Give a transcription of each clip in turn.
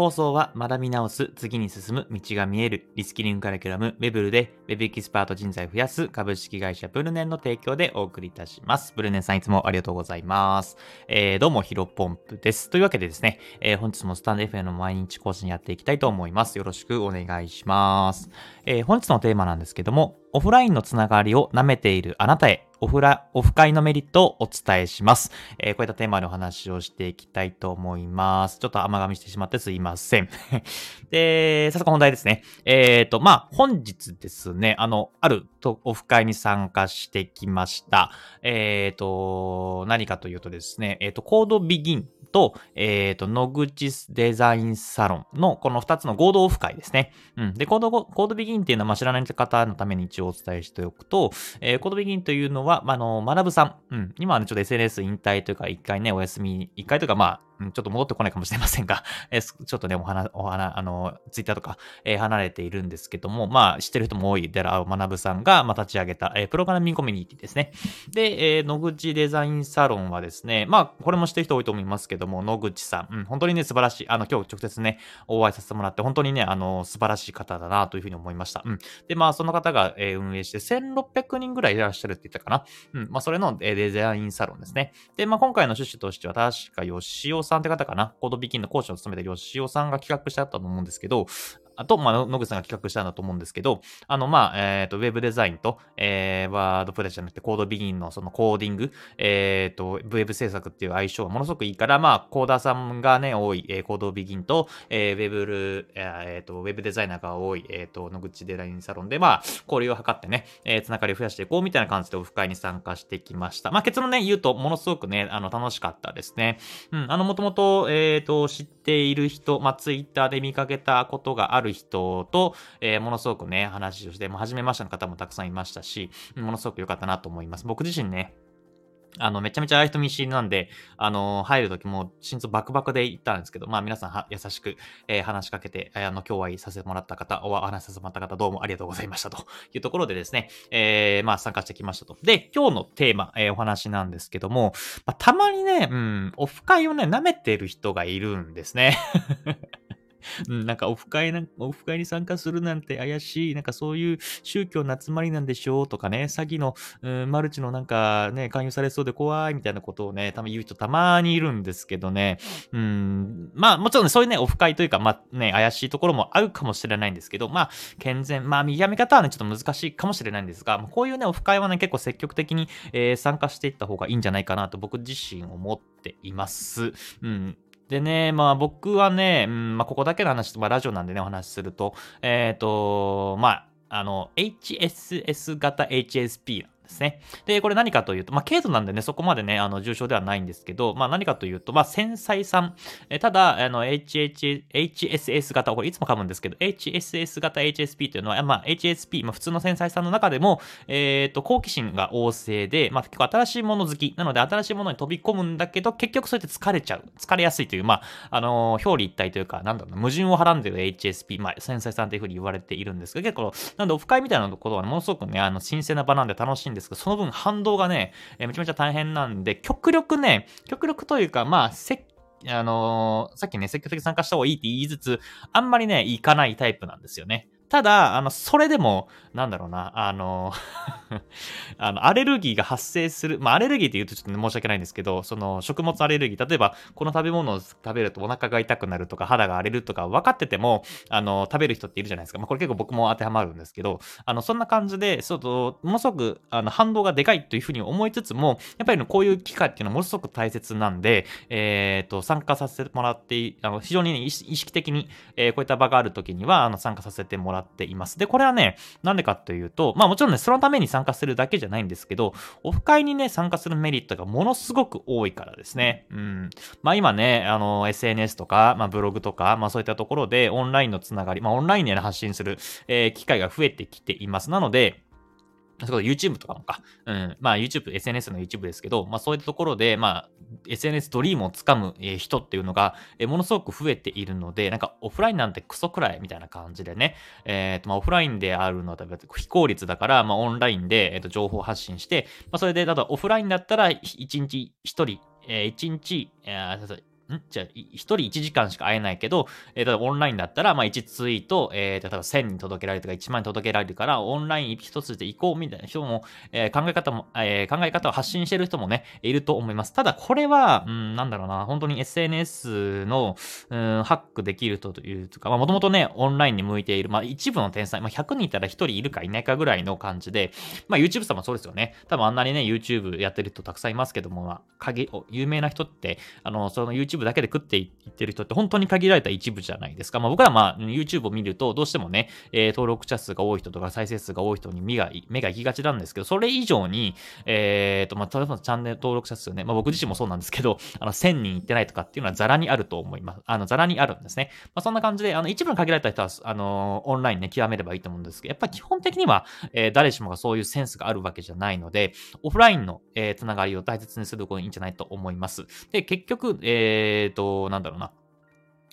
放送は学び直す、次に進む、道が見える、リスキリングカリキュラム、ウェブルで、ウェブエキスパート人材を増やす株式会社ブルネンの提供でお送りいたします。ブルネンさんいつもありがとうございます。えー、どうもヒロポンプです。というわけでですね、えー、本日もスタンド FM の毎日更新やっていきたいと思います。よろしくお願いします。えー、本日のテーマなんですけども、オフラインのつながりを舐めているあなたへ、オフラ、オフ会のメリットをお伝えします。えー、こういったテーマでお話をしていきたいと思います。ちょっと甘噛みしてしまってすいません。で、早速本題ですね。えっ、ー、と、まあ、本日ですね、あの、あるとオフ会に参加してきました。えっ、ー、と、何かというとですね、えっ、と、コードビギンと、えっ、ー、と、野口デザインサロンのこの2つの合同オフ会ですね。うん。で、コード、コードビギンっていうのは、まあ、知らない方のために一応お伝えしておくと、えー、コードビギンというのは、まあ、あの、学さん。うん。今はね、ちょっと SNS 引退というか、一回ね、お休み、一回というか、まあ、ちょっと戻ってこないかもしれませんが、えちょっとね、お花、お花、あの、ツイッターとか、えー、離れているんですけども、まあ、知ってる人も多いデラオ学さんが、まあ、立ち上げた、えー、プログラミングコミュニティですね。で、えー、野口デザインサロンはですね、まあ、これも知ってる人多いと思いますけども、野口さん、うん、本当にね、素晴らしい、あの、今日直接ね、お会いさせてもらって、本当にね、あの、素晴らしい方だな、というふうに思いました。うん。で、まあ、その方が、えー、運営して、1600人ぐらいいらっしゃるって言ったかな。うん。まあ、それの、えー、デザインサロンですね。で、まあ、今回の趣旨としては、確か、吉尾さんって方かな。コードビキンの講師を務めた吉尾さんが企画してあったと思うんですけど、あと、まあ、野口さんが企画したんだと思うんですけど、あの、まあ、えっ、ー、と、ウェブデザインと、えー、ワードプレスじゃなくて、コードビギンのそのコーディング、えっ、ー、と、ウェブ制作っていう相性がものすごくいいから、まあ、コーダーさんがね、多い、えー、コードビギンと、えー、ウェブル、えっ、ー、と、ウェブデザイナーが多い、えっ、と、野口デザインサロンで、まあ、交流を図ってね、えー、つながりを増やしていこうみたいな感じでオフ会に参加してきました。まあ、結論ね、言うと、ものすごくね、あの、楽しかったですね。うん、あの、もともと、えっ、と、知っている人、まあ、ツイッターで見かけたことがある人と、えー、ものすごくね、話をして、もう初めましての方もたくさんいましたし、ものすごく良かったなと思います。僕自身ね、あの、めちゃめちゃ人見知りなんで、あの、入るときも心臓バクバクで行ったんですけど、まあ皆さん優しく、えー、話しかけて、あの、今日はいさせてもらった方、お話しさせてもらった方、どうもありがとうございましたというところでですね、えー、まあ参加してきましたと。で、今日のテーマ、えー、お話なんですけども、まあ、たまにね、うん、オフ会をね、舐めてる人がいるんですね。うん、なんかオフ会な、オフ会に参加するなんて怪しい、なんかそういう宗教の集まりなんでしょうとかね、詐欺の、うん、マルチのなんかね、勧誘されそうで怖いみたいなことをね、たま言う人たまにいるんですけどね、うん、まあもちろんね、そういうね、オフ会というか、まあね、怪しいところもあるかもしれないんですけど、まあ、健全、まあ見極め方はね、ちょっと難しいかもしれないんですが、こういうね、オフ会はね、結構積極的に、えー、参加していった方がいいんじゃないかなと僕自身思っています。うん。でね、まあ僕はね、うん、まあここだけの話、まあラジオなんでね、お話しすると、えっ、ー、と、まあ、あの、HSS 型 HSP ですね。で、これ何かというと、まあ、軽度なんでね、そこまでね、あの、重症ではないんですけど、まあ、何かというと、まあ、繊細さん。えただ、あの、HH、HSS 型、これいつも噛むんですけど、HSS 型 HSP というのは、まあ、HSP、まあ、普通の繊細さんの中でも、えっ、ー、と、好奇心が旺盛で、まあ、結構新しいもの好き。なので、新しいものに飛び込むんだけど、結局そうやって疲れちゃう。疲れやすいという、まあ、あの表裏一体というか、なんだろう矛盾をはらんでる HSP、まあ、繊細さんというふうに言われているんですが、結構、なんで、オフ会みたいなことは、ものすごくね、あの、新鮮な場なんで楽しいんですけど、その分反動がね、えー、めちゃめちゃ大変なんで、極力ね、極力というか、まあ、せあのー、さっきね、積極的に参加した方がいいって言いつつ、あんまりね、行かないタイプなんですよね。ただ、あの、それでも、なんだろうな、あの、あの、アレルギーが発生する、まあ、アレルギーって言うとちょっと、ね、申し訳ないんですけど、その、食物アレルギー、例えば、この食べ物を食べるとお腹が痛くなるとか、肌が荒れるとか、分かってても、あの、食べる人っているじゃないですか。まあ、これ結構僕も当てはまるんですけど、あの、そんな感じで、そうと、ものすごく、あの、反動がでかいというふうに思いつつも、やっぱり、ねこういう機会っていうのはものすごく大切なんで、えっ、ー、と、参加させてもらって、あの、非常に、ね、意識的に、えー、こういった場があるときには、あの、参加させてもらってっています。で、これはね、なんでかというと、まあもちろんね、そのために参加するだけじゃないんですけど、オフ会にね、参加するメリットがものすごく多いからですね。うん。まあ今ね、あの、SNS とか、まあブログとか、まあそういったところでオンラインのつながり、まあオンラインで、ね、発信する、えー、機会が増えてきています。なので、そこ YouTube とかもか。うん。まあ YouTube、SNS の YouTube ですけど、まあそういったところで、まあ SNS ドリームをつかむ人っていうのが、ものすごく増えているので、なんかオフラインなんてクソくらいみたいな感じでね、えっ、ー、とまあオフラインであるのは非効率だから、まあオンラインで、えー、と情報発信して、まあそれで、ただオフラインだったら1日1人、え、1日、ん？じゃあ、1人1時間しか会えないけど、えー、例えばオンラインだったら、まあ、1ツイート、えー、例えば1000に届けられるとか1万に届けられるから、オンライン一つで行こうみたいな人も、えー、考え方も、えー、考え方を発信してる人もね、いると思います。ただ、これは、うん、なんだろうな、本当に SNS の、うん、ハックできるというか、まあ、もともとね、オンラインに向いている、まあ、一部の天才、まあ、100人いたら1人いるかいないかぐらいの感じで、まあ、YouTube さんもそうですよね。多分あんなにね、YouTube やってる人たくさんいますけども、まあ、限有名な人って、あの、その YouTube だけで食っていってる人って本当に限られた一部じゃないですか。まあ、僕らまあ、YouTube を見ると、どうしてもね、えー、登録者数が多い人とか再生数が多い人に目が、目が行きがちなんですけど、それ以上に、えーと、まあ、例えばチャンネル登録者数ね、まあ、僕自身もそうなんですけど、あの、1000人いってないとかっていうのはザラにあると思います。あの、ザラにあるんですね。まあ、そんな感じで、あの、一部の限られた人は、あの、オンラインね、極めればいいと思うんですけど、やっぱり基本的には、えー、誰しもがそういうセンスがあるわけじゃないので、オフラインの、えー、つながりを大切にすることがいいんじゃないと思います。で、結局、えっ、ー、と、なんだろうな。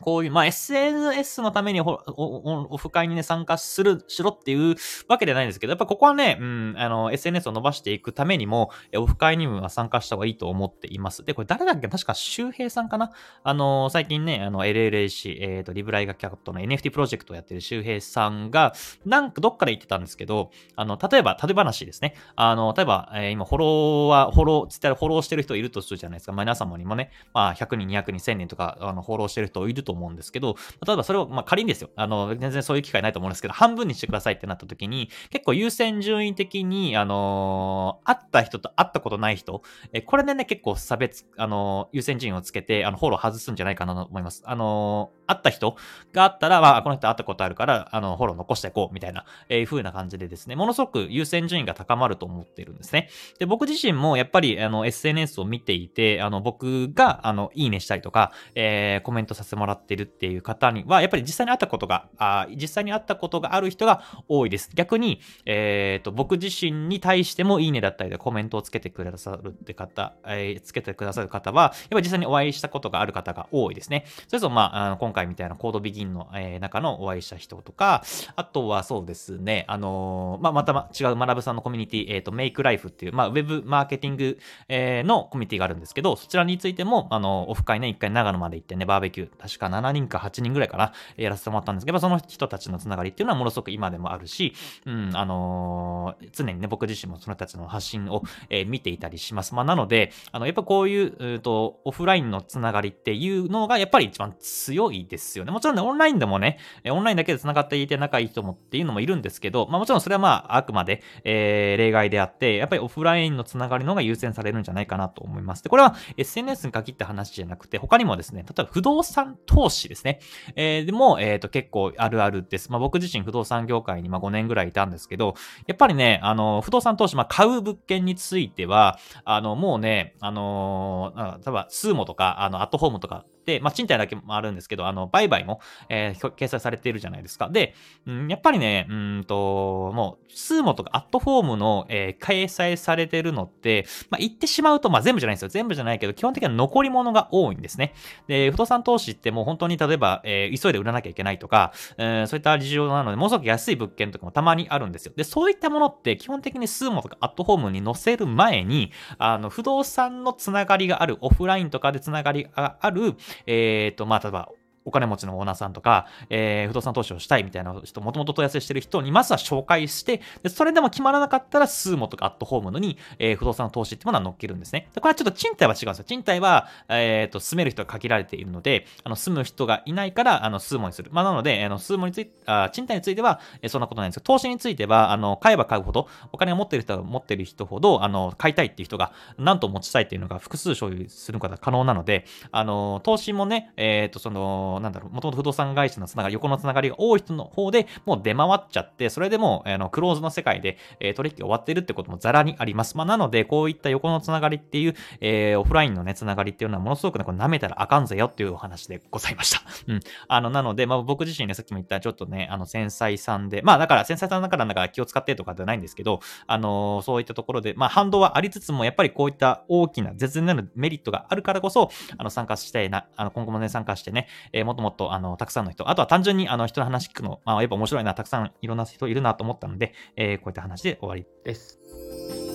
こういう、まあ、SNS のためにオフ会にね、参加する、しろっていうわけではないんですけど、やっぱここはね、うん、あの、SNS を伸ばしていくためにも、オフ会には参加した方がいいと思っています。で、これ誰だっけ？確か周平さんかな？あの、最近ね、あの、LLAC、えっ、ー、と、リブライガキャットの NFT プロジェクトをやってる周平さんが、なんかどっかで言ってたんですけど、あの、例えば、例え話ですね。あの、例えば、えー、今、フォローは、フォロー、ツイッターでフォローしてる人いるとするじゃないですか。まあ、皆様にもね、まあ、100人、200人、1000人とか、あの、フォローしてる人いるとと思うんですけど、例えばそれを、まあ、仮にですよ。あの、全然そういう機会ないと思うんですけど、半分にしてくださいってなった時に、結構優先順位的に、あのー、会った人と会ったことない人、えこれでね、結構差別、あのー、優先順位をつけて、あの、フォロー外すんじゃないかなと思います。あのー、会った人があったら、まあ、この人会ったことあるから、あの、フォロー残していこう、みたいな、えー、風な感じでですね、ものすごく優先順位が高まると思っているんですね。で、僕自身もやっぱり、あの、SNS を見ていて、あの、僕が、あの、いいねしたりとか、えー、コメントさせてもらってるっていう方には、やっぱり実際に会ったことが、あ実際に会ったことがある人が多いです。逆に、えっ、ー、と、僕自身に対してもいいねだったりでコメントをつけてくださるって方、えー、つけてくださる方は、やっぱり実際にお会いしたことがある方が多いですね。それこそ、まあ、あの今回みたいなコードビギンの、えー、中のお会いした人とか、あとはそうですね、あのー、まあ、また、違う学さんのコミュニティ、えっ、ー、と、メイクライフっていう、まあ、ウェブマーケティング、えー、のコミュニティがあるんですけど、そちらについても、あの、オフ会ね、一回長野まで行ってね、バーベキュー、確か7人か8人ぐらいかな、やらせてもらったんですけど、その人たちのつながりっていうのはものすごく今でもあるし、うん、あのー、常にね、僕自身もその人たちの発信を、えー、見ていたりします。まあ、なので、あの、やっぱこういう、うと、オフラインのつながりっていうのが、やっぱり一番強いですよね。もちろんね、オンラインでもね、オンラインだけで繋がっていて仲いい人もっていうのもいるんですけど、まあもちろんそれはまあ、あくまで、えー、例外であって、やっぱりオフラインのつながりの方が優先されるんじゃないかなと思います。で、これは SNS に限った話じゃなくて、他にもですね、例えば不動産投投資ですね。えー、でも、えっ、ー、と、結構あるあるです。まあ僕自身不動産業界にまあ5年ぐらいいたんですけど、やっぱりね、あの、不動産投資、まあ買う物件については、あの、もうね、あのー、例えば、スーモとか、あの、アットホームとか、まあ、賃貸だけもあるんですけど、あの、売買も、えー、掲載されているじゃないですか。で、うん、やっぱりね、うんと、もう、スーモとかアットフォームの、えー、掲載されてるのって、まあ、言ってしまうと、まあ、全部じゃないんですよ。全部じゃないけど、基本的には残り物が多いんですね。で、不動産投資ってもう本当に例えば、えー、急いで売らなきゃいけないとか、えー、そういった事情なので、ものすごく安い物件とかもたまにあるんですよ。で、そういったものって基本的にスーモとかアットフォームに載せる前に、あの、不動産のつながりがある、オフラインとかでつながりがある、えっ、ー、と、まあ、例えば、お金持ちのオーナーさんとか、えー、不動産投資をしたいみたいな人、もともと問い合わせしてる人にまずは紹介して、でそれでも決まらなかったら、スーモとかアットホームのに、えー、不動産投資ってものは乗っけるんですね。でこれはちょっと賃貸は違うんですよ。賃貸は、えっ、ー、と、住める人が限られているので、あの、住む人がいないから、あの、スーモにする。まあ、なので、あの、スーモについて、あ賃貸については、えー、そんなことないんですけど、投資については、あの、買えば買うほど、お金を持ってる人が持ってる人ほど、あの、買いたいっていう人が、なんと持ちたいっていうのが複数所有することが可能なので、あの、投資もね、えっ、ー、と、その、なんだろう、もともと不動産会社のつながり、横のつながりが多い人の方でもう出回っちゃって、それでも、あの、クローズの世界で、えー、取引が終わってるってこともザラにあります。まあ、なので、こういった横のつながりっていう、えー、オフラインのね、つながりっていうのはものすごくね、これ舐めたらあかんぜよっていうお話でございました。うん。あの、なので、まあ、僕自身ね、さっきも言ったちょっとね、あの、繊細さんで、まあ、だから、繊細さんだからだから気を使ってとかではないんですけど、あのー、そういったところで、まあ、反動はありつつも、やっぱりこういった大きな絶大なるメリットがあるからこそ、あの、参加したいな、あの、今後もね、参加してね、え、えもっともっと、あの、たくさんの人、あとは単純純にあの人の話聞くの、まあ、やっぱ面白いな、たくさんいろんな人いるなと思ったので、えー、こういった話で終わりです。